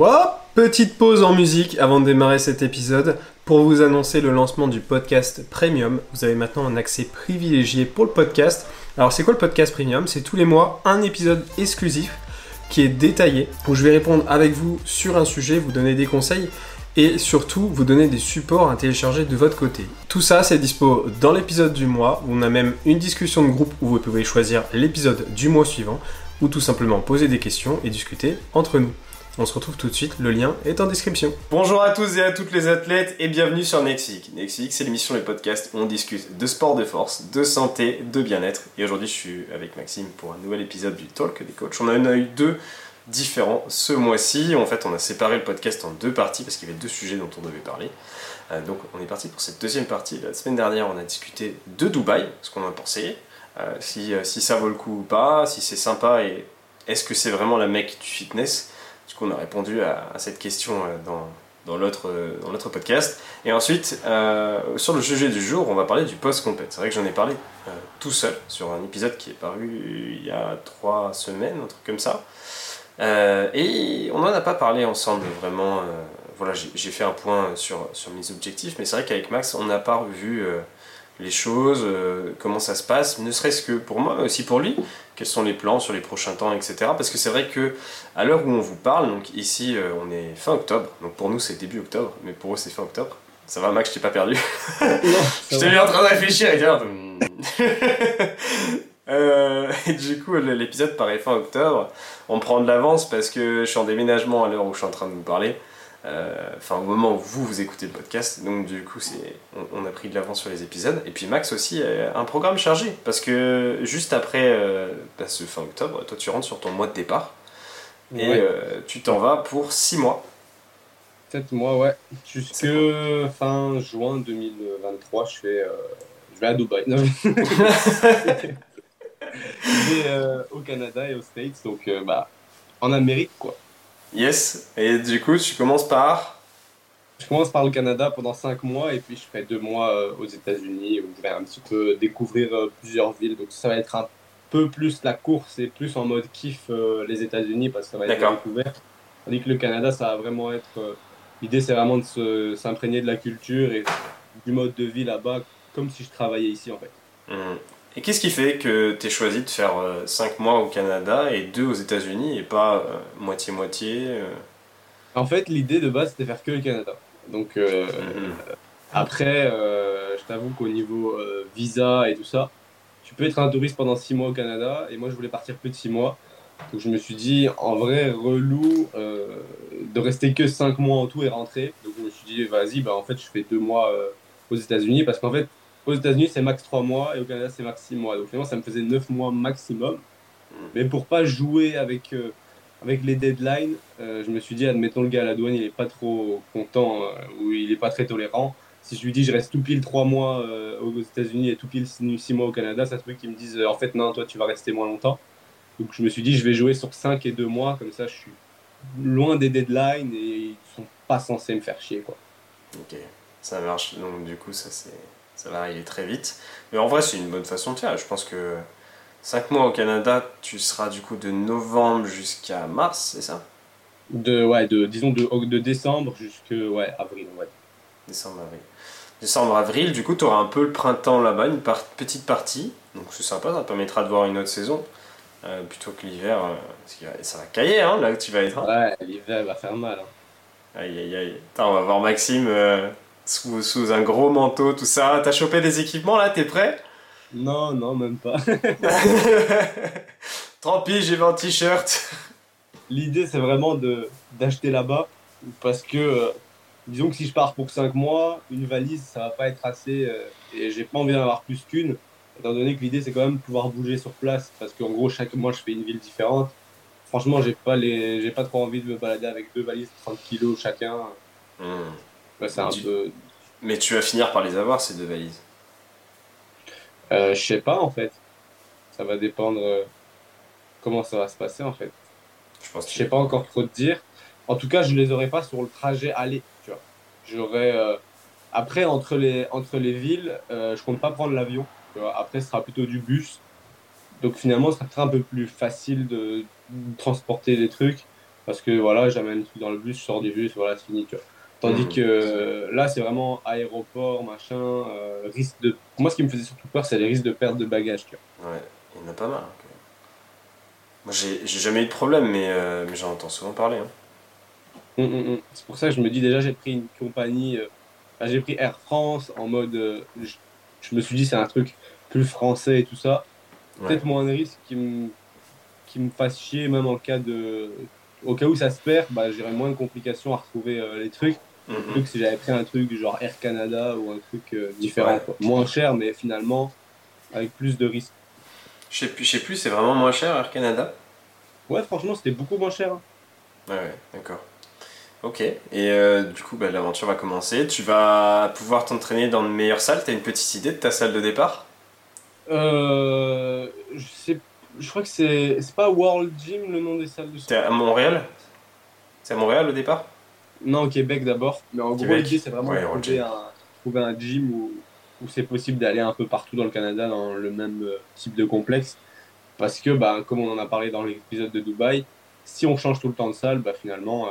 Oh, petite pause en musique avant de démarrer cet épisode pour vous annoncer le lancement du podcast Premium. Vous avez maintenant un accès privilégié pour le podcast. Alors c'est quoi le podcast Premium? C'est tous les mois un épisode exclusif qui est détaillé où je vais répondre avec vous sur un sujet, vous donner des conseils et surtout vous donner des supports à télécharger de votre côté. Tout ça c'est dispo dans l'épisode du mois on a même une discussion de groupe où vous pouvez choisir l'épisode du mois suivant ou tout simplement poser des questions et discuter entre nous. On se retrouve tout de suite, le lien est en description. Bonjour à tous et à toutes les athlètes et bienvenue sur Nexic. Nexic, c'est l'émission Les Podcasts où on discute de sport de force, de santé, de bien-être. Et aujourd'hui, je suis avec Maxime pour un nouvel épisode du Talk des coachs. On en a eu deux différents ce mois-ci. En fait, on a séparé le podcast en deux parties parce qu'il y avait deux sujets dont on devait parler. Euh, donc, on est parti pour cette deuxième partie. La semaine dernière, on a discuté de Dubaï, ce qu'on a pensé, euh, si, euh, si ça vaut le coup ou pas, si c'est sympa et est-ce que c'est vraiment la mecque du fitness? Du coup, on a répondu à, cette question euh, dans, l'autre dans l'autre podcast. Et ensuite, euh, sur le sujet du jour, on va parler du post-compète. C'est vrai que j'en ai parlé euh, tout seul sur un épisode qui est paru il y a trois semaines, un truc comme ça. et on n'en a pas parlé ensemble vraiment. voilà, j'ai fait un point sur, sur mes objectifs, mais c'est vrai qu'avec Max, on n'a pas revu les choses, euh, comment ça se passe, ne serait-ce que pour moi, mais aussi pour lui, quels sont les plans sur les prochains temps, etc. Parce que c'est vrai que à l'heure où on vous parle, donc ici euh, on est fin octobre, donc pour nous c'est début octobre, mais pour eux c'est fin octobre. Ça va Max, je t'ai pas perdu Je t'ai mis en train de réfléchir et dire... Hmm. Euh, et du coup l'épisode paraît fin octobre, on prend de l'avance parce que je suis en déménagement à l'heure où je suis en train de vous parler. Euh, enfin au moment où vous vous écoutez le podcast donc du coup c'est on, a pris de l'avance sur les épisodes. Et puis Max aussi a un programme chargé. Parce que juste après euh, bah, ce fin octobre toi tu rentres sur ton mois de départ. Et euh, tu t'en vas pour 6 mois. 7 mois ouais. Jusque fin juin 2023 je fais je vais à Dubaï. Non, je vais au Canada et aux States. Donc bah en Amérique quoi Yes, et du coup, tu commences par? Je commence par le Canada pendant 5 mois et puis je fais 2 mois euh, aux États-Unis où je vais un petit peu découvrir euh, plusieurs villes. Donc ça va être un peu plus la course et plus en mode kiff euh, les États-Unis parce que ça va être découvert. Tandis que le Canada, ça va vraiment être. L'idée, c'est vraiment de s'imprégner de la culture et du mode de vie là-bas, comme si je travaillais ici en fait. Mmh. Et qu'est-ce qui fait que tu as choisi de faire 5 euh, mois au Canada et 2 aux États-Unis et pas euh, moitié-moitié euh En fait, l'idée de base, c'était faire que le Canada. Donc, mhm. après, je t'avoue qu'au niveau visa et tout ça, tu peux être un touriste pendant 6 mois au Canada et moi, je voulais partir plus de 6 mois. Donc, je me suis dit, en vrai, relou de rester que 5 mois en tout et rentrer. Donc, je me suis dit, vas-y, bah, en fait, je fais 2 mois aux États-Unis parce qu'en fait, aux États-Unis, c'est max 3 mois et au Canada, c'est max 6 mois. Donc finalement, ça me faisait 9 mois maximum. Hmm. Mais pour pas jouer avec, euh, avec les deadlines, euh, je me suis dit, admettons, le gars à la douane, il est pas trop content euh, ou il est pas très tolérant. Si je lui dis, je reste tout pile 3 mois aux États-Unis et tout pile 6 mois au Canada, ça se peut qu'il me dise, en fait, non, toi, tu vas rester moins longtemps. Donc je me suis dit, je vais jouer sur 5 et 2 mois, comme ça, je suis loin des deadlines et ils sont pas censés me faire chier, quoi. Ok, ça marche. Donc du coup, ça c'est ça va arriver très vite. Mais en vrai, c'est une bonne façon de faire. Je pense que 5 mois au Canada, tu seras du coup de novembre jusqu'à mars, c'est ça? De, ouais, de, disons de, de décembre jusqu'à ouais, avril. Ouais. Décembre, avril. Décembre, avril, du coup, tu auras un peu le printemps là-bas, une petite partie. Donc c'est sympa, ça permettra de voir une autre saison. Euh, plutôt que l'hiver, euh, ça va cailler hein, là que tu vas être. Hein. Ouais, l'hiver va faire mal. Hein. Aïe aïe aïe. Attends, on va voir Maxime. Euh, sous, sous, un gros manteau, tout ça. T'as chopé des équipements là? T'es prêt? Non, non, même pas. Tant pis, j'ai un t-shirt. L'idée, c'est vraiment de d'acheter là-bas parce que, euh, disons que si je pars pour 5 mois, une valise, ça va pas être assez euh, et j'ai pas envie d'en avoir plus qu'une. Étant donné que l'idée, c'est quand même de pouvoir bouger sur place parce qu'en gros, chaque mois, je fais une ville différente. Franchement, j'ai pas, les... j'ai pas trop envie de me balader avec deux valises de 30 kilos chacun. C'est un peu. Mais tu vas finir par les avoir, ces deux valises euh, Je sais pas, en fait. Ça va dépendre euh, comment ça va se passer, en fait. Je pense. sais pas encore trop te dire. En tout cas, je les aurai pas sur le trajet aller, tu vois. J'aurai. Euh, après, entre les, entre les villes, euh, je compte pas prendre l'avion. Après, ce sera plutôt du bus. Donc finalement, ce sera un peu plus facile de transporter les trucs. Parce que voilà, j'amène tout dans le bus, je sors du bus, voilà, c'est fini. Tu vois. Tandis que euh, là, c'est vraiment aéroport, machin, euh, risque de. Moi, ce qui me faisait surtout peur, c'est les risques de perte de bagages. Tu vois. Ouais, il y en a pas mal. hein. Moi, j'ai jamais eu de problème, mais, euh, mais j'en entends souvent parler. hein. Hum, hum, hum. C'est pour ça que je me dis déjà, j'ai pris une compagnie. euh, enfin, j'ai pris Air France en mode. je, je me suis dit, c'est un truc plus français et tout ça. Ouais. Peut-être moins de risques qui me, qui me fasse chier, même en cas de. Au cas où ça se perd, bah, j'aurais moins de complications à retrouver les trucs. Que si j'avais pris un truc genre Air Canada ou un truc euh, différent. Ouais. quoi. Moins cher, mais finalement avec plus de risques. Je sais plus, plus, c'est vraiment moins cher Air Canada? Ouais, franchement, c'était beaucoup moins cher. hein. Ouais, ouais, d'accord. Ok, et euh, du coup, bah, l'aventure va commencer. Tu vas pouvoir t'entraîner dans de meilleures salles. T'as une petite idée de ta salle de départ? Euh, je, sais, je crois que c'est c'est pas World Gym le nom des salles de T'es à Montréal? C'est à Montréal au départ? Non, au Québec d'abord. Mais en gros, Québec. l'idée, c'est vraiment Ouais, de trouver un, trouver un gym où, où c'est possible d'aller un peu partout dans le Canada dans le même euh, type de complexe. Parce que, bah, comme on en a parlé dans l'épisode de Dubaï, si on change tout le temps de salle, bah, finalement, euh,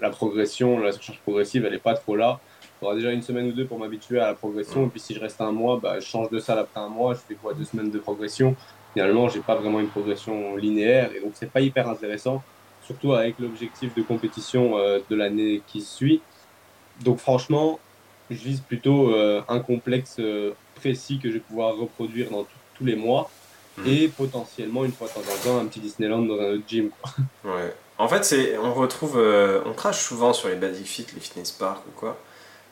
la progression, la surcharge progressive, elle n'est pas trop là. Il faudra déjà une semaine ou deux pour m'habituer à la progression. Et puis, si je reste un mois, bah, je change de salle après un mois. Je fais quoi? Deux semaines de progression. Finalement, j'ai pas vraiment une progression linéaire. Et donc, c'est pas hyper intéressant. Surtout avec l'objectif de compétition euh, de l'année qui suit. Donc, franchement, je vise plutôt euh, un complexe euh, précis que je vais pouvoir reproduire dans tous les mois. Mm. Et potentiellement, une fois de temps en temps, un petit Disneyland dans un autre gym. quoi. Ouais. En fait, c'est, on retrouve, euh, on crache souvent sur les basic fit, les fitness parks ou quoi.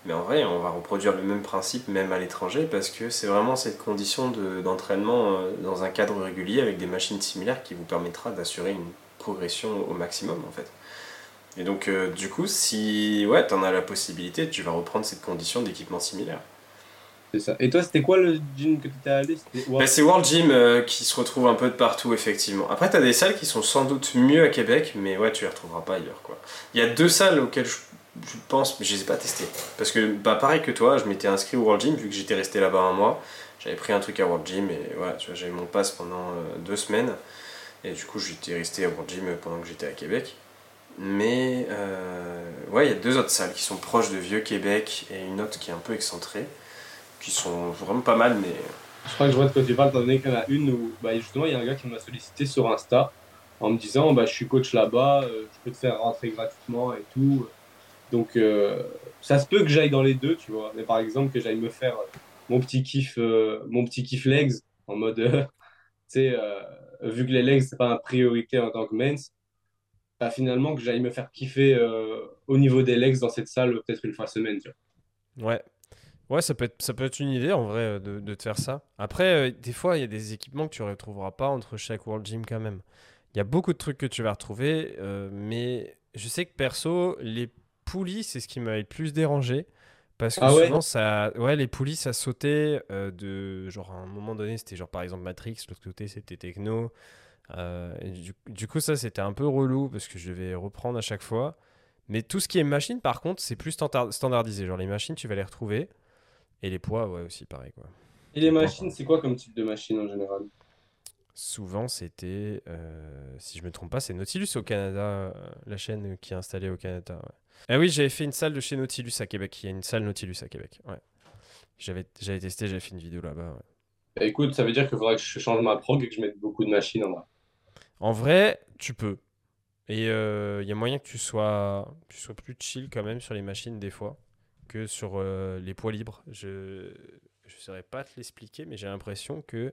Mais en vrai, on va reproduire le même principe même à l'étranger parce que c'est vraiment cette condition de, d'entraînement euh, dans un cadre régulier avec des machines similaires qui vous permettra d'assurer une progression au maximum en fait. Et donc, euh, du coup, si ouais, t'en as la possibilité, tu vas reprendre cette condition d'équipement similaire. C'est ça. Et toi, c'était quoi le gym que tu étais allé Bah, c'est World Gym euh, qui se retrouve un peu de partout, effectivement. Après, t'as des salles qui sont sans doute mieux à Québec, mais ouais, tu les retrouveras pas ailleurs, quoi. Il y a deux salles auxquelles je, je pense, mais je les ai pas testées. Parce que, bah, pareil que toi, je m'étais inscrit au World Gym, vu que j'étais resté là-bas un mois. J'avais pris un truc à World Gym, et voilà, tu vois, j'avais mon pass pendant euh, deux semaines. Et du coup, j'étais resté à World Gym pendant que j'étais à Québec. Mais, euh, ouais, il y a deux autres salles qui sont proches de Vieux-Québec, et une autre qui est un peu excentrée, qui sont vraiment pas mal, mais... Je crois que je vois de quoi tu parles, étant donné qu'il y en a une où, bah, justement, il y a un gars qui m'a sollicité sur Insta en me disant bah, Je suis coach là-bas, euh, je peux te faire rentrer gratuitement et tout. Donc, euh, ça se peut que j'aille dans les deux, tu vois. Mais par exemple, que j'aille me faire mon petit kiff, mon petit kiff legs en mode, tu sais, vu que les legs, c'est pas une priorité en tant que men's, bah, finalement, que j'aille me faire kiffer euh, au niveau des legs dans cette salle peut-être une fois semaine, tu vois. Ouais. Ouais, ça peut être, ça peut être une idée en vrai euh, de, de te faire ça. Après, euh, des fois, il y a des équipements que tu ne retrouveras pas entre chaque World Gym quand même. Il y a beaucoup de trucs que tu vas retrouver, mais je sais que perso, les poulies, c'est ce qui m'a le plus dérangé. Parce que Ah ouais souvent, ça, ouais, les poulies, ça sautait euh, de. Genre, à un moment donné, c'était genre par exemple Matrix, l'autre côté, c'était Techno. Euh, et du, du coup, ça, c'était un peu relou parce que je devais reprendre à chaque fois. Mais tout ce qui est machine, par contre, c'est plus standard- standardisé. Genre, les machines, tu vas les retrouver. Et les poids, ouais, aussi, pareil, quoi. Et les machines, c'est quoi comme type de machine en général? Souvent, c'était, euh, si je me trompe pas, c'est Nautilus au Canada, la chaîne qui est installée au Canada. ouais. Ah oui, j'avais fait une salle de chez Nautilus à Québec. Il y a une salle Nautilus à Québec. Ouais. J'avais, j'avais testé, j'avais fait une vidéo là-bas. ouais. Bah, Écoute, ça veut dire qu'il faudrait que je change ma prog et que je mette beaucoup de machines en vrai. En vrai, tu peux. Et euh, il y a moyen que tu sois, tu sois plus chill quand même sur les machines des fois que sur euh, les poids libres. Je ne saurais pas te l'expliquer, mais j'ai l'impression que,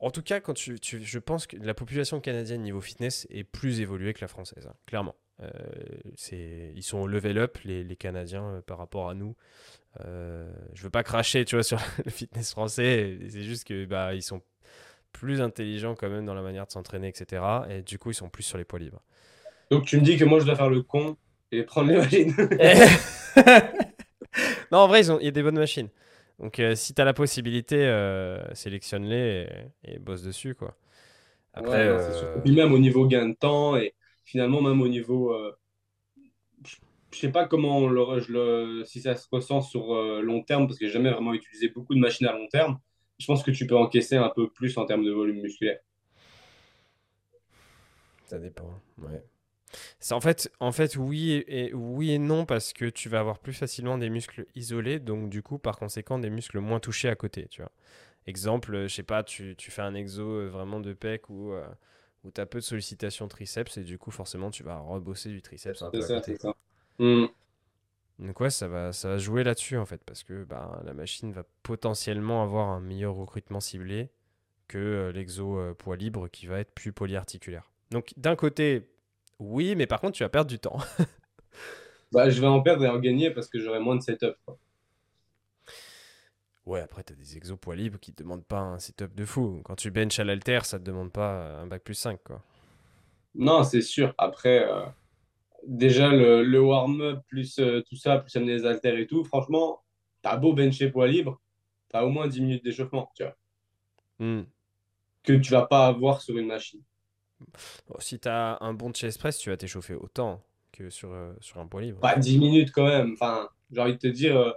en tout cas, quand tu, tu- je pense que la population canadienne niveau fitness est plus évoluée que la française, hein, clairement. Euh, ils sont au level up, les, les Canadiens, euh, par rapport à nous. Euh, je veux pas cracher, tu vois, sur le fitness français. C'est juste que bah, ils sont plus intelligents quand même dans la manière de s'entraîner, etc. Et du coup, ils sont plus sur les poids libres. Donc tu me dis que moi je dois faire le con et prendre les machines. non, en vrai, ils ont- il y a des bonnes machines. Donc, euh, si tu as la possibilité, euh, sélectionne-les et, et bosse dessus, quoi. Après, Ouais, euh, puis même au niveau gain de temps et finalement même au niveau... euh, je sais pas comment le, si ça se ressent sur euh, long terme parce que j'ai jamais vraiment utilisé beaucoup de machines à long terme. Je pense que tu peux encaisser un peu plus en termes de volume musculaire. ça dépend. Ouais. En fait, en fait oui, et, oui et non, parce que tu vas avoir plus facilement des muscles isolés, donc du coup, par conséquent, des muscles moins touchés à côté, tu vois. Exemple, je sais pas, tu, tu, fais un exo vraiment de pec ou où tu as peu de sollicitations triceps et du coup, forcément, tu vas rebosser du triceps un peu à côté. Ça. Hmm. Donc ouais, ça va, ça va jouer là-dessus en fait, parce que bah, la machine va potentiellement avoir un meilleur recrutement ciblé que euh, l'exo euh, poids libre qui va être plus polyarticulaire. Donc d'un côté, oui, mais par contre, tu vas perdre du temps. bah, je vais en perdre et en gagner parce que j'aurai moins de setup. Ouais, après, tu as des exos poids libres qui te demandent pas un setup de fou. Quand tu bench à l'alter, ça te demande pas un bac plus 5, quoi. Non, c'est sûr. Après, euh, déjà, le, warm-up, plus euh, tout ça, plus amener les haltères et tout, franchement, tu as beau bencher poids libre, tu as au moins 10 minutes d'échauffement, tu vois. Hmm. Que tu vas pas avoir sur une machine. si tu as un bon chest press, tu vas t'échauffer autant que sur, euh, sur un poids libre. Pas 10 minutes quand même. Enfin, j'ai envie de te dire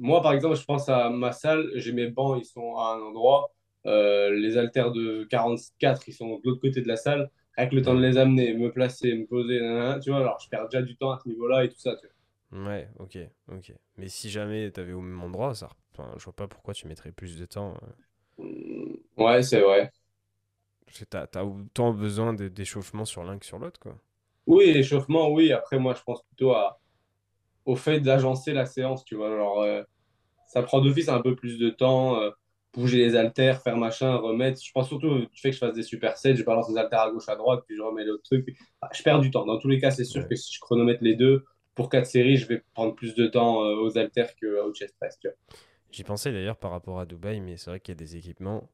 moi, par exemple, je pense à ma salle, j'ai mes bancs, ils sont à un endroit. Euh, les haltères de 44, ils sont de l'autre côté de la salle. Avec le temps de les amener, me placer, me poser, tu vois, alors je perds déjà du temps à ce niveau-là et tout ça. Tu vois. Ouais, ok, ok. Mais si jamais tu avais au même endroit, ça, enfin, je vois pas pourquoi tu mettrais plus de temps. Euh. Mm, ouais, c'est vrai. Tu as, autant besoin d'échauffement sur l'un que sur l'autre, quoi. Oui, l'échauffement, oui. Après, moi, je pense plutôt à, au fait d'agencer la séance, tu vois. Alors, euh, ça prend d'office un peu plus de temps, euh, bouger les haltères, faire machin, remettre. Je pense surtout du fait que je fasse des supersets, je balance les haltères à gauche, à droite, puis je remets l'autre truc. je perds du temps. Dans tous les cas, c'est sûr que si je chronomètre les deux, pour quatre séries, je vais prendre plus de temps euh, aux haltères qu'au chest press, J'y pensais d'ailleurs par rapport à Dubaï, mais c'est vrai qu'il y a des équipements.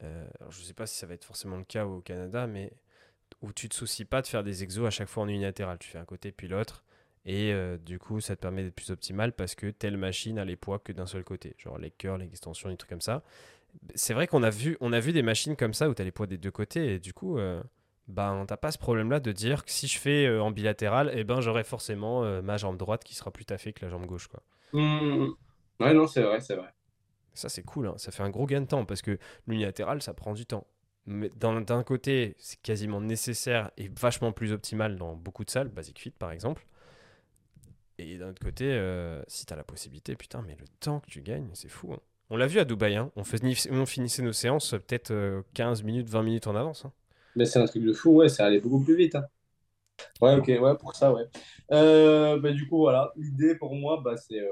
alors je ne sais pas si ça va être forcément le cas au Canada, mais où tu te soucies pas de faire des exos à chaque fois en unilatéral. Tu fais un côté puis l'autre. Et euh, du coup, ça te permet d'être plus optimal parce que telle machine a les poids que d'un seul côté. Genre les cœurs, les extensions, des trucs comme ça. C'est vrai qu'on a vu, on a vu des machines comme ça où tu as les poids des deux côtés. Et du coup, euh, ben, t'as pas ce problème-là de dire que si je fais euh, en bilatéral, eh ben, j'aurai forcément euh, ma jambe droite qui sera plus taffée que la jambe gauche. Quoi. Mmh. Ouais, non, c'est vrai, c'est vrai. Ça, c'est cool. Hein. Ça fait un gros gain de temps parce que l'unilatéral, ça prend du temps. Mais d'un côté, c'est quasiment nécessaire et vachement plus optimal dans beaucoup de salles, Basic Fit par exemple. Et d'un autre côté, euh, si t'as la possibilité, putain, mais le temps que tu gagnes, c'est fou. Hein. On l'a vu à Dubaï, hein. on, on, finissait nos séances peut-être 15 euh, minutes, 20 minutes en avance. Hein. Mais c'est un truc de fou, ouais, ça allait beaucoup plus vite. Hein. Ouais, ok, ouais, pour ça, ouais. Euh, bah, du coup, voilà, l'idée pour moi, bah, c'est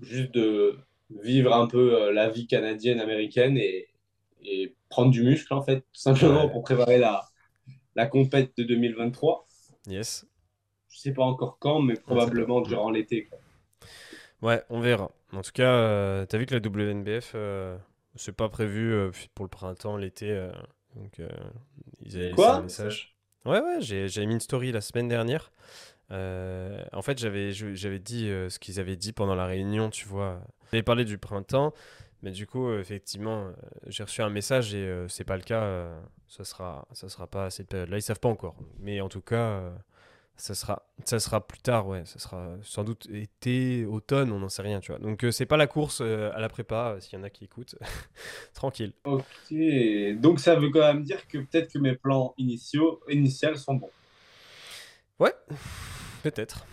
juste de vivre un peu la vie canadienne, américaine et, et, prendre du muscle, en fait, tout simplement pour préparer la, la compète de 2023. Yes. Je sais pas encore quand, mais probablement durant l'été. Ouais, on verra. En tout cas, euh, tu as vu que la WNBF, euh, c'est pas prévu euh, pour le printemps, l'été. donc, ils avaient laissé un message. Ouais, ouais, j'ai mis une story la semaine dernière. en fait, j'avais dit ce qu'ils avaient dit pendant la réunion, tu vois. Ils avaient parlé du printemps, mais du coup, effectivement, j'ai reçu un message et c'est pas le cas. ça sera, ça sera pas à cette période-là. Ils savent pas encore. Mais en tout cas, ça sera, ça sera plus tard, ouais. Ça sera sans doute été, automne, on n'en sait rien, tu vois. Donc, euh, c'est pas la course euh, à la prépa, euh, s'il y en a qui écoutent. Tranquille. Ok. Donc, ça veut quand même dire que peut-être que mes plans initiaux, initiaux sont bons. Ouais, peut-être.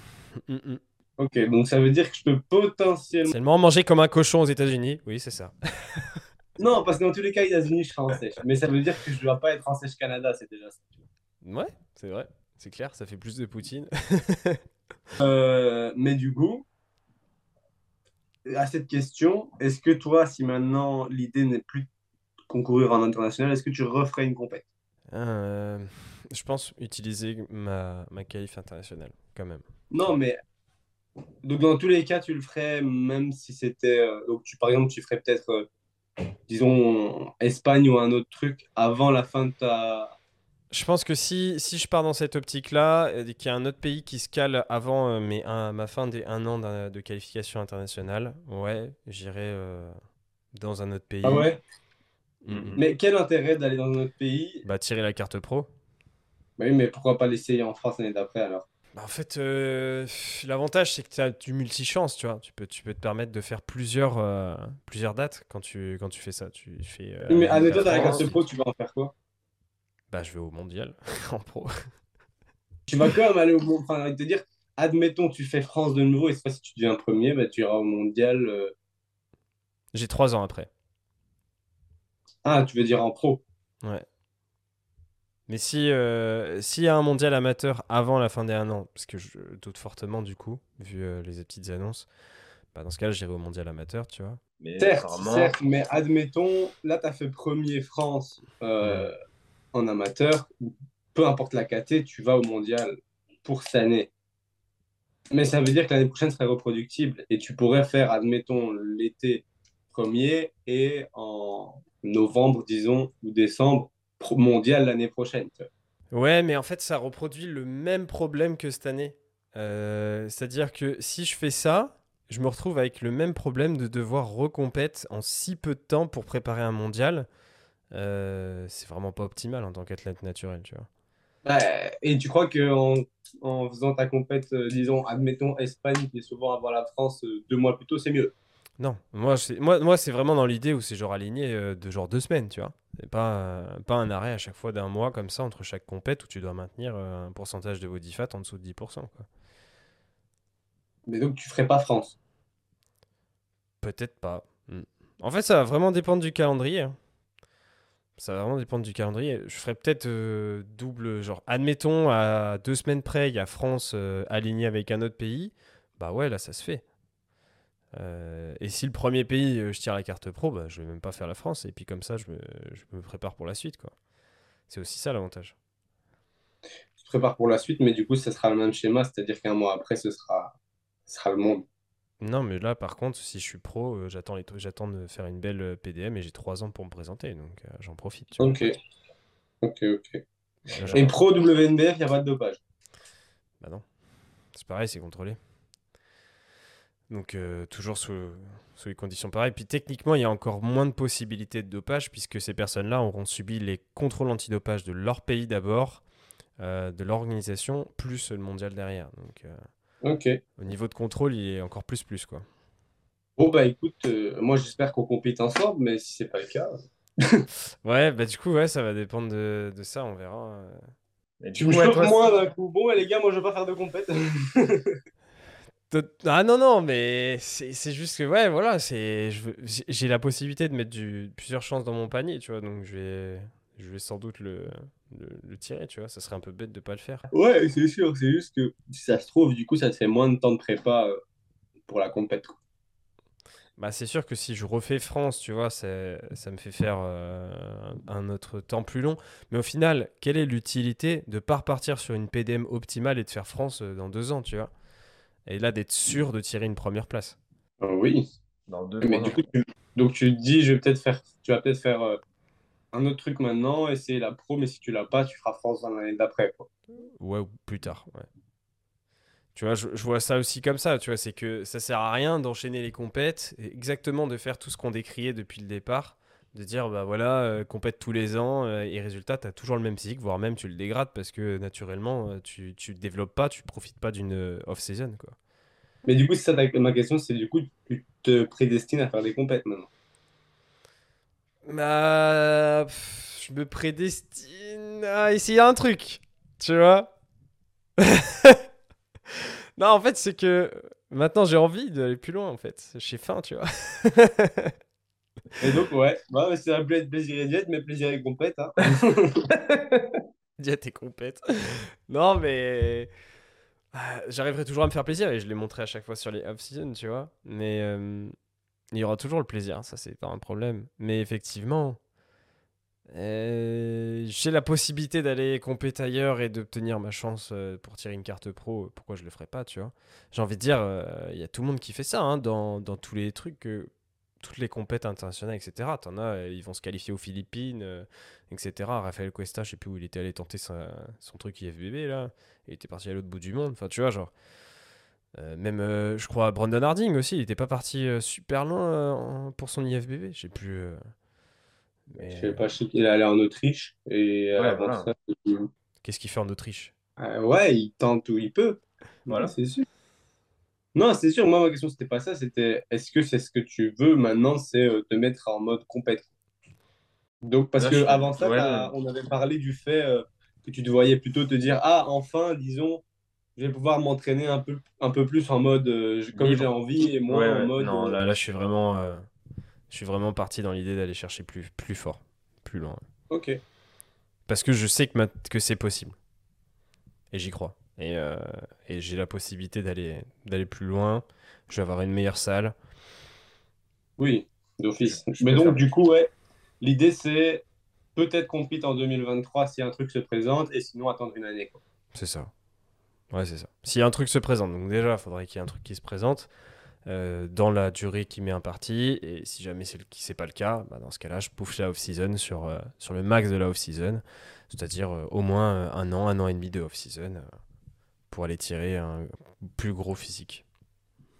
Mm, mm, mm. Ok, donc ça veut dire que je peux potentiellement. Seulement manger comme un cochon aux États-Unis, oui, c'est ça. non, parce que dans tous les cas, aux États-Unis, je serai en sèche. Mais ça veut dire que je dois pas être en sèche Canada, c'est déjà ça. Ouais, c'est vrai. C'est clair, ça fait plus de Poutine. Euh, mais du coup, à cette question, est-ce que toi, si maintenant l'idée n'est plus de concourir en international, est-ce que tu referais une compète? Euh, Je pense utiliser ma, ma qualif internationale, quand même. Non, mais donc dans tous les cas, tu le ferais, même si c'était. Euh, donc, tu, par exemple, tu ferais peut-être, disons, Espagne ou un autre truc avant la fin de ta je pense que si, si je pars dans cette optique-là, et qu'il y a un autre pays qui se cale avant euh, mais ma fin des un an de, qualification internationale, ouais, j'irai euh, dans un autre pays. Ah ouais? Mm, mm. Mais quel intérêt d'aller dans un autre pays? Bah, tirer la carte pro. Bah oui, mais pourquoi pas l'essayer en France l'année d'après alors? Bah, En fait, euh, l'avantage, c'est que tu as du multi-chance, tu vois. Tu peux, tu peux te permettre de faire plusieurs, plusieurs dates quand tu, quand tu fais ça. Tu fais, mais toi, dans la carte pro, tu vas en faire quoi? Bah, je vais au mondial en pro. Tu vas quand même aller au monde. Enfin, te dire, admettons, tu fais France de nouveau et cette fois, si tu deviens premier, bah, tu iras au mondial. euh, J'ai trois ans après. Ah, tu veux dire en pro. Ouais. Mais si euh, s'il y a un mondial amateur avant la fin des un an, parce que je doute fortement du coup, vu euh, les petites annonces, bah dans ce cas, j'irai au mondial amateur, tu vois. Mais Certes, apparemment- certes, mais admettons, là, tu as fait premier France euh, en amateur. Peu importe la KT, tu vas au mondial pour cette année. Mais ça veut dire que l'année prochaine serait reproductible et tu pourrais faire, admettons, l'été premier et en novembre, disons, ou décembre, mondial l'année prochaine. Ouais, mais en fait, ça reproduit le même problème que cette année. Euh, C'est-à-dire que si je fais ça, je me retrouve avec le même problème de devoir recompète en si peu de temps pour préparer un mondial. Euh, c'est vraiment pas optimal en tant qu'athlète naturel, tu vois. Ouais, et tu crois qu'en en faisant ta compète, euh, disons, admettons, Espagne, qui est souvent avant la France, euh, deux mois plus tôt, c'est mieux? Non, moi, c'est- moi, moi c'est vraiment dans l'idée où c'est genre aligné de genre deux semaines, tu vois. Et pas, pas un arrêt à chaque fois d'un mois comme ça entre chaque compète où tu dois maintenir un pourcentage de body fat en dessous de 10%. Quoi. Mais donc, tu ferais pas France? Peut-être pas. Hmm. En fait, ça va vraiment dépendre du calendrier. hein. Ça va vraiment dépendre du calendrier. Je ferais peut-être euh, double, genre, admettons, à deux semaines près, il y a France euh, alignée avec un autre pays. Bah ouais, là, ça se fait. Euh, et si le premier pays, je tire la carte pro, bah, je vais même pas faire la France. Et puis comme ça, je me, je me prépare pour la suite, quoi. C'est aussi ça l'avantage. Tu te prépares pour la suite, mais du coup, ça sera le même schéma, c'est-à-dire qu'un mois après, ce sera, ce sera le monde. Non, mais là, par contre, si je suis pro, euh, j'attends les j'attends de faire une belle euh, PDM et j'ai trois ans pour me présenter, donc euh, j'en profite. Ok. Ok, ok. Et pro WNBF, il n'y a pas de dopage? Bah non. C'est pareil, c'est contrôlé. Donc euh, toujours sous, sous les conditions pareilles. Puis techniquement, il y a encore moins de possibilités de dopage puisque ces personnes-là auront subi les contrôles antidopage de leur pays d'abord, de l'organisation, plus le mondial derrière. Donc Ok. au niveau de contrôle, il est encore plus plus quoi. Bon, bah écoute, euh, moi j'espère qu'on compite ensemble, mais si c'est pas le cas. Ouais, bah du coup, ouais, ça va dépendre de, de ça, on verra. euh. Mais Tu du me ouais, toi, moins d'un coup. Bon, ouais, les gars, moi je veux pas faire de compète. Ah non, non, mais c'est c'est juste que, ouais, voilà, j'ai j'ai la possibilité de mettre du, plusieurs chances dans mon panier, tu vois, donc je vais, je vais sans doute le, le, le tirer, tu vois, ça serait un peu bête de pas le faire. ouais, c'est sûr, c'est juste que si ça se trouve, du coup, ça te fait moins de temps de prépa euh, pour la compète. Bah, c'est sûr que si je refais France, tu vois, ça me fait faire euh, un autre temps plus long, mais au final, quelle est l'utilité de pas repartir sur une PDM optimale et de faire France euh, dans deux ans, tu vois, et là d'être sûr de tirer une première place. Oui. dans deux, Mais trois du coup, tu- donc tu te dis, je vais peut-être faire, tu vas peut-être faire euh, un autre truc maintenant, essayer la pro, mais si tu l'as pas, tu feras France dans l'année d'après. quoi. Ouais, ou plus tard, ouais. Tu vois, je, je vois ça aussi comme ça, tu vois, c'est que ça sert à rien d'enchaîner les compètes, et exactement de faire tout ce qu'on décriait depuis le départ, de dire, bah voilà, euh, compète tous les ans, euh, et résultat, tu as toujours le même cycle, voire même tu le dégrades, parce que naturellement, euh, tu, tu développes pas, tu profites pas d'une off-season, quoi. Mais du coup, c'est ça ma question, c'est du coup, tu te prédestines à faire des compètes maintenant. Bah, pff, je me prédestine à essayer un truc, tu vois. non, en fait, c'est que maintenant j'ai envie d'aller plus loin, en fait. J'ai faim, tu vois. Et donc, ouais, bah, c'est un pla- plaisir et diète, mais plaisir et compète. Hein. Diète et compète. non, mais ah, j'arriverai toujours à me faire plaisir et je l'ai montré à chaque fois sur les off-season, tu vois. Mais euh, il y aura toujours le plaisir, ça c'est pas un problème. Mais effectivement, euh, j'ai la possibilité d'aller compéter ailleurs et d'obtenir ma chance euh, pour tirer une carte pro. Pourquoi je le ferais pas, tu vois J'ai envie de dire, euh, il y a tout le monde qui fait ça hein, dans, dans tous les trucs toutes les compètes internationales, etc. T'en as, euh, ils vont se qualifier aux Philippines, euh, etc. Raphaël Cuesta, je sais plus où il était allé tenter son truc IFBB, là. Il était parti à l'autre bout du monde. Enfin, tu vois, genre. Euh, même, euh, je crois, Brandon Harding aussi, il était pas parti euh, super loin euh, pour son IFBB. Je sais plus. euh, mais, Je sais pas, je sais qu'il est allé en Autriche. Et Ouais, voilà. ça, Qu'est-ce qu'il fait en Autriche? Euh, ouais, il tente où il peut. Voilà. C'est sûr. Non, c'est sûr. Moi, ma question, c'était pas ça. C'était est-ce que c'est ce que tu veux maintenant, c'est euh, te mettre en mode compète? Donc, parce Là, que je avant ça, ouais, t'as- ouais. on avait parlé du fait, euh, que tu te voyais plutôt te dire Ah, enfin, disons, je vais pouvoir m'entraîner un peu, un peu plus en mode euh, comme j'ai envie et moins Ouais, en ouais. mode. Non, euh, là, là, je suis vraiment, euh, je suis vraiment parti dans l'idée d'aller chercher plus, plus fort, plus loin. Ok. Parce que je sais que, ma- que c'est possible. Et j'y crois. Et, euh, et j'ai la possibilité d'aller d'aller plus loin. Je vais avoir une meilleure salle. Oui, d'office. Mais donc, faire. du coup, ouais, l'idée c'est peut-être compete en 2023 si un truc se présente et sinon attendre une année. C'est ça. Ouais, c'est ça. Si un truc se présente, donc déjà, il faudrait qu'il y ait un truc qui se présente euh, dans la durée qui m'est impartie. Et si jamais c'est c'est pas le cas, bah, dans ce cas-là, je pouffe la off-season sur, euh, sur le max de la off-season. C'est-à-dire euh, au moins un an, un an et demi de off-season pour aller tirer un plus gros physique.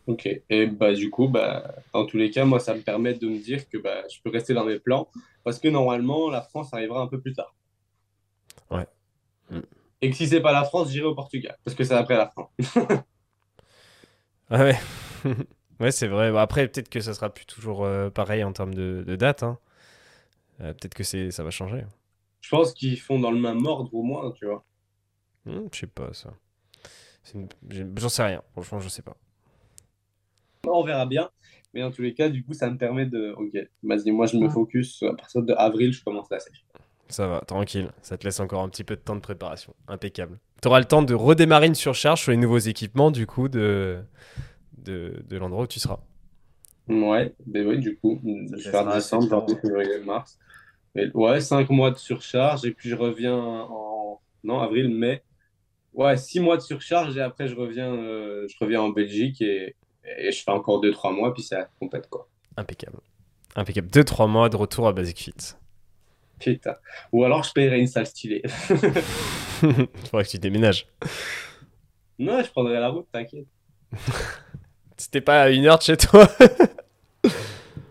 Ok. Et bah, du coup, bah, dans tous les cas, moi, ça me permet de me dire que bah, je peux rester dans mes plans parce que normalement, la France arrivera un peu plus tard. Et que si c'est pas la France, j'irai au Portugal parce que c'est après la France. Ah ouais, ouais c'est vrai. Bah, après, peut-être que ça sera plus toujours euh, pareil en termes de, de date. hein. Euh, peut-être que c'est ça va changer. Je pense qu'ils font dans le même ordre au moins, tu vois. Hmm, je sais pas ça. Une- J'en sais rien. Franchement, je sais pas. On verra bien. Mais en tous les cas, du coup, ça me permet de. Ok, vas-y, moi, je me focus. À partir de avril, je commence la sèche. Ça va, tranquille. Ça te laisse encore un petit peu de temps de préparation. Impeccable. Tu auras le temps de redémarrer une surcharge sur les nouveaux équipements, du coup, de, de, de l'endroit où tu seras. Ouais, ben oui, du coup, je vais faire décembre, janvier, février, mars. Ouais, 5 mois de surcharge, et puis je reviens en. Non, avril, mai. Ouais, 6 mois de surcharge, et après, je reviens, euh, je reviens en Belgique, et, et je fais encore 2-3 mois, puis c'est complète, quoi. Impeccable. Impeccable. 2-3 mois de retour à Basic Fit. Putain. Ou alors, je paierai une salle stylée. Faudrait que tu déménages. non, je prendrai la route, t'inquiète. C'était pas à une heure de chez toi?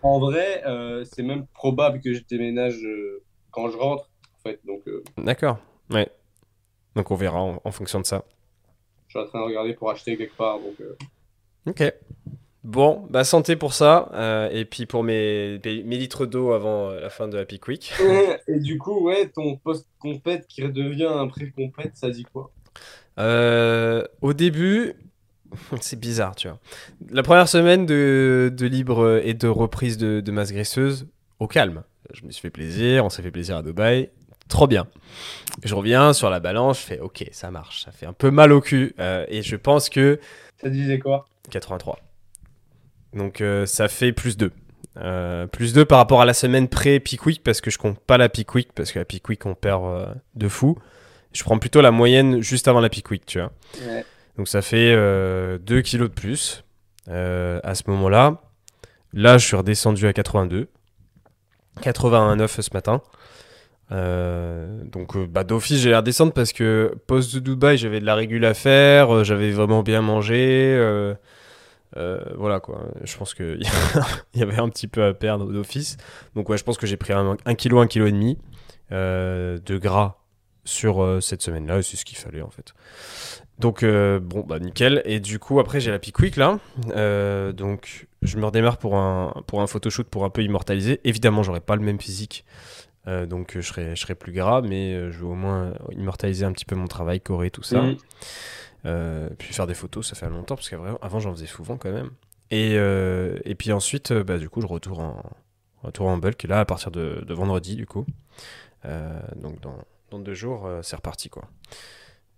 En vrai, euh, c'est même probable que je déménage euh, quand je rentre, en fait. Donc, euh, D'accord. Ouais. Donc on verra en, en fonction de ça. je suis en train de regarder pour acheter quelque part, donc. Ok. Bon, bah santé pour ça. euh, et puis pour mes, mes, litres d'eau avant euh, la fin de Happy Quick. Et du coup, ouais, ton post-compète qui redevient un pré-compète, ça dit quoi? Euh, au début, c'est bizarre, tu vois. La première semaine de, de libre et de reprise de, de masse graisseuse, au calme. Je me suis fait plaisir, on s'est fait plaisir à Dubaï. Trop bien. Je reviens sur la balance, je fais ok, ça marche. Ça fait un peu mal au cul. et je pense que Ça disait quoi? 83. Donc euh, ça fait plus 2. Euh, plus 2 par rapport à la semaine pré-Peak Week parce que je compte pas la Peak Week parce que la Peak Week on perd euh, de fou. Je prends plutôt la moyenne juste avant la Peak Week, tu vois. Ouais. Donc ça fait 2 kilos de plus à ce moment-là. Là, je suis redescendu à 82. 89 ce matin. Donc bah, d'office j'ai l'air descendre parce que post de Dubaï j'avais de la régule à faire, j'avais vraiment bien mangé, euh, voilà quoi. Je pense qu'il y avait un petit peu à perdre d'office. Donc ouais je pense que j'ai pris un, kilo, un kilo et demi euh, de gras sur euh, cette semaine-là, c'est ce qu'il fallait en fait. Donc bon bah nickel. Et du coup après j'ai la Peak Week là, donc je me redémarre pour un pour un photoshoot pour un peu immortaliser. Évidemment j'aurai pas le même physique. Donc je serai, je plus gras, mais je vais au moins immortaliser un petit peu mon travail, coré, tout ça. Mhm. Euh, puis faire des photos, ça fait longtemps, parce qu'avant avant, j'en faisais souvent quand même. Et, euh, et puis ensuite, euh, bah, du coup, je retourne en, retourne en bulk, là, à partir de, vendredi, du coup. Donc dans, dans deux jours, c'est reparti, quoi.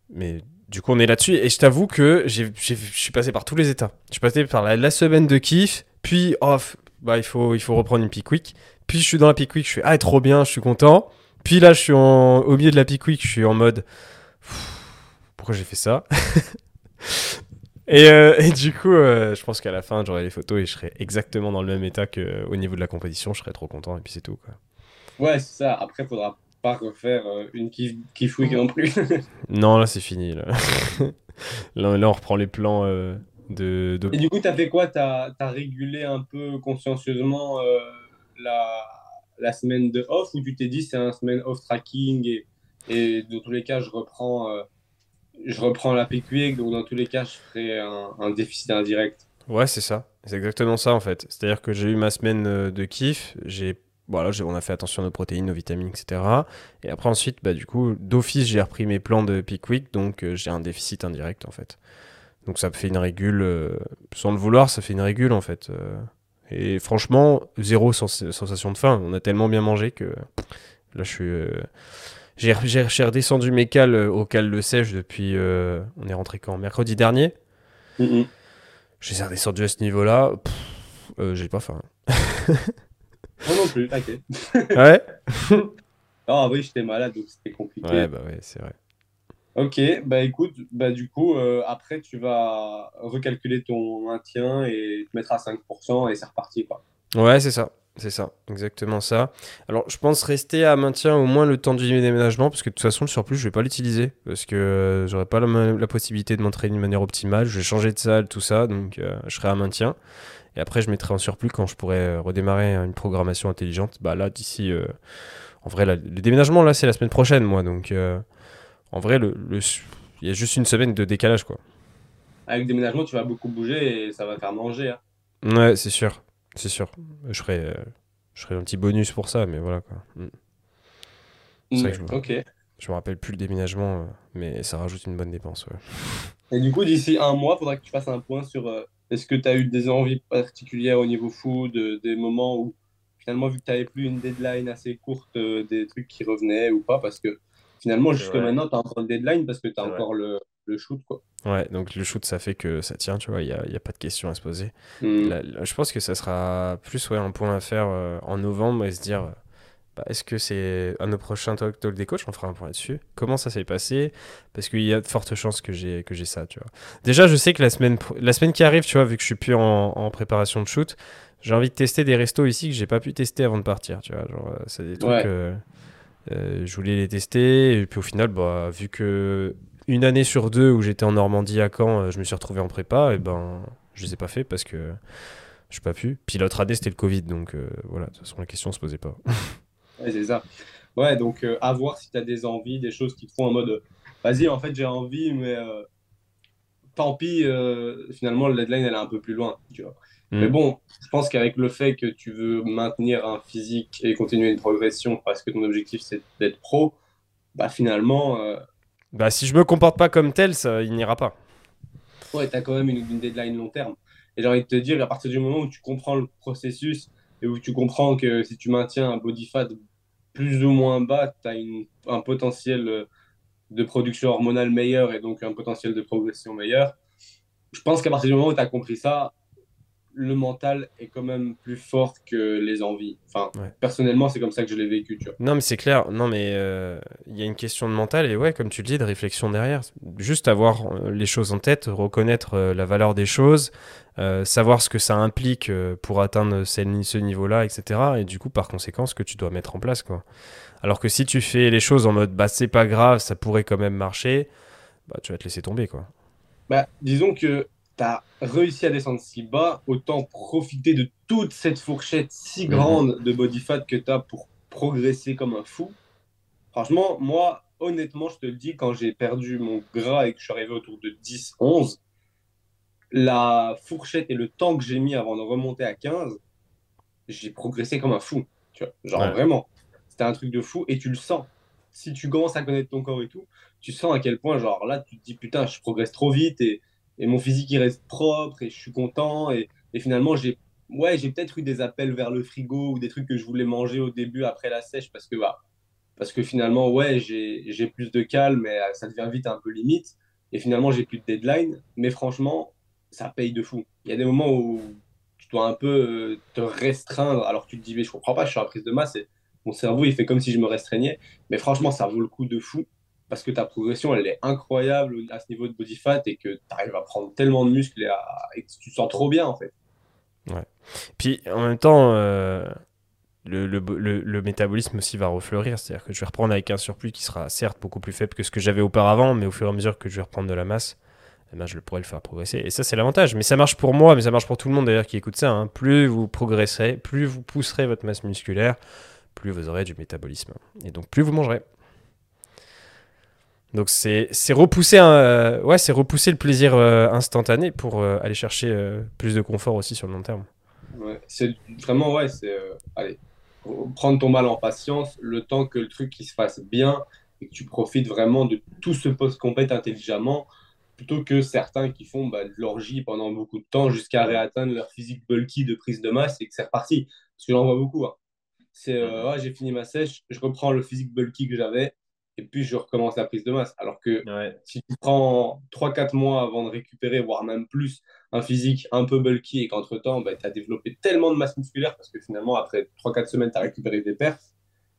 Mais du coup, on est là-dessus, et je t'avoue que je suis passé par tous les états. Je suis passé par la, semaine de kiff, puis off, bah, il, faut, il faut reprendre une peak week. Puis je suis dans la peak week, je suis ah, trop bien, je suis content. Puis là, je suis au milieu de la peak week, je suis en mode pourquoi j'ai fait ça et, euh, et du coup, euh, je pense qu'à la fin, j'aurai les photos et je serai exactement dans le même état qu'au niveau de la compétition. Je serai trop content et puis c'est tout. Quoi. Ouais, c'est ça. Après, faudra pas refaire euh, une kiff, kiff week non plus. Non, là, c'est fini. Là. là, là, on reprend les plans euh, de, de- Et du coup, t'as fait quoi? T'as, t'as régulé un peu consciencieusement euh, la, la semaine de off ou tu t'es dit c'est un semaine off tracking et, et dans tous les cas, je reprends, euh, je reprends la PQ donc dans tous les cas, je ferai un, déficit indirect. Ouais, c'est ça. C'est exactement ça en fait. C'est-à-dire que j'ai eu ma semaine euh, de kiff. J'ai voilà, on a fait attention à nos protéines, nos vitamines, etc. Et après, ensuite, bah, du coup, d'office, j'ai repris mes plans de peak week, donc euh, j'ai un déficit indirect, en fait. Donc ça me fait une régule, euh, sans le vouloir, ça fait une régule, en fait. Et franchement, zéro sensation de faim. On a tellement bien mangé que là, je suis. J'ai redescendu mes cales au cal de sèche depuis. on est rentré quand? Mercredi dernier. Mm J'ai redescendu à ce niveau-là. j'ai pas faim. Moi non plus, t'inquiète. Ouais? Ah oui, j'étais malade, donc c'était compliqué. Ouais, bah ouais, c'est vrai. Ok, bah écoute, bah du coup, euh, après, tu vas recalculer ton maintien et te mettre à 5% et c'est reparti, quoi. Ouais, c'est ça. C'est ça, exactement ça. Alors, je pense rester à maintien au moins le temps du déménagement, parce que de toute façon, le surplus, je vais pas l'utiliser, parce que euh, j'aurai pas la, possibilité de m'entraîner d'une manière optimale. Je vais changer de salle, tout ça, donc euh, je serai à maintien. Et après, je mettrai en surplus quand je pourrai euh, redémarrer une programmation intelligente. Bah là, d'ici. Euh, en vrai, le déménagement, là, c'est la semaine prochaine, moi. Donc, en vrai, le, il y a juste une semaine de décalage, quoi. Avec le déménagement, tu vas beaucoup bouger et ça va faire manger. Hein. Ouais, c'est sûr. C'est sûr. Je ferai, je ferai un petit bonus pour ça, mais voilà, quoi. Mm. C'est vrai que je me... Je me rappelle plus le déménagement, mais ça rajoute une bonne dépense, ouais. Et du coup, d'ici un mois, faudra que tu fasses un point sur est-ce que tu as eu des envies particulières au niveau food, des moments où finalement, vu que tu n'avais plus une deadline assez courte, euh, des trucs qui revenaient ou pas? Parce que finalement, jusque maintenant, tu as encore une deadline parce que tu as encore le, le, shoot. Quoi. Ouais, donc le shoot, ça fait que ça tient, tu vois, il n'y a, y a, pas de questions à se poser. Hmm. je pense que ça sera plus ouais, un point à faire euh, en novembre et se dire bah, est-ce que c'est à nos prochains talk, talk des coachs? On fera un point là-dessus. Comment ça s'est passé? Parce qu'il y a de fortes chances que j'ai que j'ai ça, tu vois. Déjà, je sais que la semaine la semaine qui arrive, tu vois, vu que je suis plus en, préparation de shoot, j'ai envie de tester des restos ici que j'ai pas pu tester avant de partir, tu vois. Genre, euh, c'est des trucs. Euh, euh, je voulais les tester et puis au final, bah, vu que une année sur deux où j'étais en Normandie à Caen, je me suis retrouvé en prépa, et ben je les ai pas fait parce que je n'ai pas pu. Puis l'autre année, c'était le Covid, donc voilà, de toute façon, la question se posait pas. Ouais, c'est ça. Ouais, donc euh, à voir si tu as des envies, des choses qui te font en mode vas-y, en fait, j'ai envie, mais euh, tant pis, euh, finalement, le deadline, elle est un peu plus loin, tu vois. Mm. Mais bon, je pense qu'avec le fait que tu veux maintenir un physique et continuer une progression parce que ton objectif, c'est d'être pro, bah finalement. Bah, si je me comporte pas comme tel, ça, il n'ira pas. Ouais, tu as quand même une, une deadline long terme. Et j'ai envie de te dire, à partir du moment où tu comprends le processus et où tu comprends que si tu maintiens un body fat plus ou moins bas, tu as un potentiel euh, de production hormonale meilleur et donc un potentiel de progression meilleur. Je pense qu'à partir du moment où tu as compris ça, le mental est quand même plus fort que les envies. Enfin, personnellement, c'est comme ça que je l'ai vécu. Tu vois. Non, mais c'est clair. Non, mais euh, il y a une question de mental et ouais, comme tu le dis, de réflexion derrière. Juste avoir euh, les choses en tête, reconnaître la valeur des choses, euh, savoir ce que ça implique euh, pour atteindre ce niveau-là, etc. Et du coup, par conséquent, ce que tu dois mettre en place. Quoi. Alors que si tu fais les choses en mode bah c'est pas grave, ça pourrait quand même marcher, bah tu vas te laisser tomber. quoi. Bah, disons que tu as réussi à descendre si bas, autant profiter de toute cette fourchette si mhm. grande de body fat que tu as pour progresser comme un fou. Franchement, moi, honnêtement, je te le dis, quand j'ai perdu mon gras et que je suis arrivé autour de 10, 11, la fourchette et le temps que j'ai mis avant de remonter à 15, j'ai progressé comme un fou. Tu vois, genre vraiment. C'était un truc de fou et tu le sens. Si tu commences à connaître ton corps et tout, tu sens à quel point, genre là, tu te dis putain, je progresse trop vite et, et mon physique il reste propre et je suis content. Et, et finalement, j'ai ouais, j'ai peut-être eu des appels vers le frigo ou des trucs que je voulais manger au début après la sèche parce que, bah, parce que finalement, ouais, j'ai plus de calme mais ça devient vite un peu limite. Et finalement, j'ai plus de deadline. Mais franchement, ça paye de fou. Il y a des moments où tu dois un peu euh, te restreindre alors tu te dis, mais je comprends pas, je suis à prise de masse et mon cerveau il fait comme si je me restreignais. Mais franchement, ça vaut le coup de fou parce que ta progression elle est incroyable à ce niveau de body fat et que tu arrives à prendre tellement de muscles et, que tu te sens trop bien en fait. Ouais. Puis en même temps, euh, le, le, le, métabolisme aussi va refleurir. C'est-à-dire que je vais reprendre avec un surplus qui sera certes beaucoup plus faible que ce que j'avais auparavant, mais au fur et à mesure que je vais reprendre de la masse, eh ben, je pourrais le faire progresser. Et ça, c'est l'avantage. Mais ça marche pour moi, mais ça marche pour tout le monde d'ailleurs qui écoute ça. Hein. Plus vous progresserez, plus vous pousserez votre masse musculaire, plus vous aurez du métabolisme. Et donc, plus vous mangerez. Donc, c'est repousser, euh, ouais, repousser le plaisir euh, instantané pour euh, aller chercher plus de confort aussi sur le long terme. Ouais, c'est vraiment, ouais, c'est. allez, prendre ton mal en patience, le temps que le truc qui se fasse bien et que tu profites vraiment de tout ce post compète intelligemment, plutôt que certains qui font bah, de l'orgie pendant beaucoup de temps jusqu'à réatteindre leur physique bulky de prise de masse et que c'est reparti. Parce que j'en vois beaucoup. Hein. C'est euh, j'ai fini ma sèche, je reprends le physique bulky que j'avais et puis je recommence la prise de masse. Alors que si tu prends 3-4 mois avant de récupérer, voire même plus, un physique un peu bulky et qu'entre-temps, bah, tu as développé tellement de masse musculaire parce que finalement, après 3-4 semaines, tu as récupéré des perfs,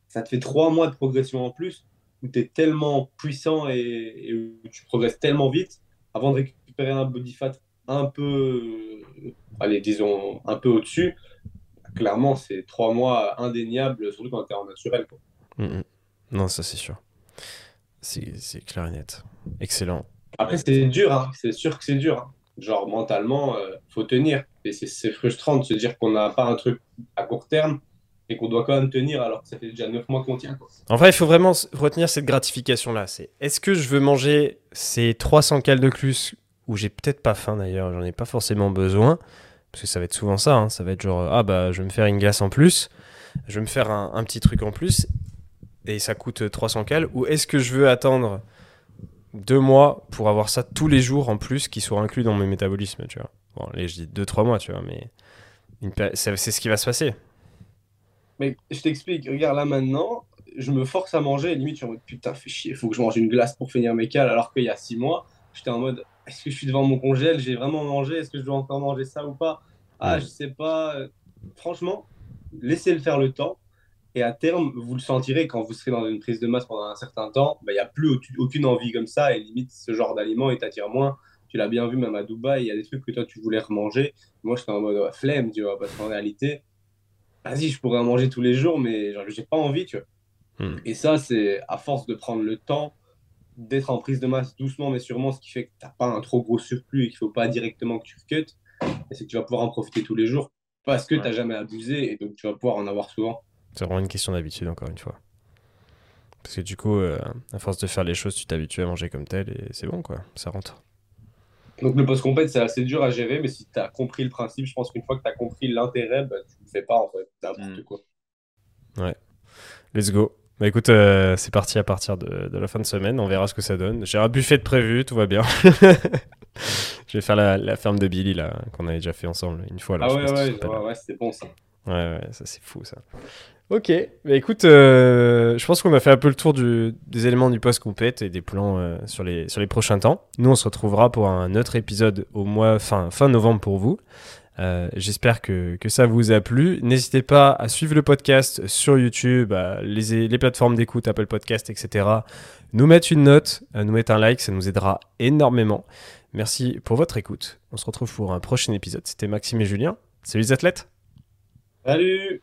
ça te fait 3 mois de progression en plus où tu es tellement puissant et, où tu progresses tellement vite avant de récupérer un body fat un peu, euh, allez, disons, un peu au-dessus. Clairement, c'est 3 mois indéniables, surtout quand tu es en naturel. Quoi. Mm, mm. Non, ça c'est sûr. C'est clair et net. Excellent. Après, c'est dur, hein. c'est sûr que c'est dur. Hein. Genre, mentalement, il euh, faut tenir. Et c'est frustrant de se dire qu'on n'a pas un truc à court terme et qu'on doit quand même tenir alors que ça fait déjà 9 mois qu'on tient. Quoi. En vrai, il faut vraiment retenir cette gratification-là. C'est est-ce que je veux manger ces 300 cales de plus où j'ai peut-être pas faim d'ailleurs, j'en ai pas forcément besoin? Parce que ça va être souvent ça. Hein. Ça va être genre, ah bah, je vais me faire une glace en plus, je vais me faire un, un petit truc en plus et ça coûte 300 cales Ou est-ce que je veux attendre deux mois pour avoir ça tous les jours en plus qui soit inclus dans mes métabolismes, tu vois? Bon, allez, je dis deux, trois mois, tu vois, mais c'est ce qui va se passer. Mais je t'explique, regarde là maintenant, je me force à manger, limite je suis en mode putain, fais chier, faut que je mange une glace pour finir mes cales, alors qu'il y a six mois, j'étais en mode est-ce que je suis devant mon congèle, j'ai vraiment mangé, est-ce que je dois encore manger ça ou pas? Ah, je sais pas. Franchement, laissez le faire le temps. Et à terme, vous le sentirez quand vous serez dans une prise de masse pendant un certain temps, bah, il n'y a plus aucune envie comme ça et limite ce genre d'aliment il t'attire moins. Tu l'as bien vu même à Dubaï, il y a des trucs que toi tu voulais remanger. Moi j'étais en mode flemme, tu vois, parce qu'en réalité, vas-y, je pourrais en manger tous les jours, mais j'ai pas envie, tu vois. Hmm. Et ça, c'est à force de prendre le temps d'être en prise de masse doucement mais sûrement, ce qui fait que tu n'as pas un trop gros surplus et qu'il ne faut pas directement que tu recutes, c'est que tu vas pouvoir en profiter tous les jours parce que tu n'as jamais abusé et donc tu vas pouvoir en avoir souvent. C'est vraiment une question d'habitude, encore une fois. Parce que du coup, euh, à force de faire les choses, tu t'habitues à manger comme tel et c'est bon, quoi. Ça rentre. Donc le post-compète, c'est assez dur à gérer, mais si tu as compris le principe, je pense qu'une fois que tu as compris l'intérêt, bah, tu ne fais pas, en fait, n'importe mm. quoi. Ouais. Let's go. Bah écoute, euh, c'est parti à partir de, la fin de semaine, on verra ce que ça donne. J'ai un buffet de prévu, tout va bien. je vais faire la, ferme de Billy, là, qu'on avait déjà fait ensemble une fois. Là, ah ouais, ouais, ouais, ouais c'est bon ça. Ouais, ouais, ça c'est fou ça. Ok, bah écoute, euh, je pense qu'on a fait un peu le tour du, des éléments du post compète et des plans euh, sur, les, sur les prochains temps. Nous, on se retrouvera pour un autre épisode au mois fin, fin novembre pour vous. Euh, j'espère que, que, ça vous a plu. N'hésitez pas à suivre le podcast sur YouTube, les, les, plateformes d'écoute, Apple Podcast, etc. Nous mettre une note, nous mettre un like, ça nous aidera énormément. Merci pour votre écoute. On se retrouve pour un prochain épisode. C'était Maxime et Julien. Salut les athlètes Salut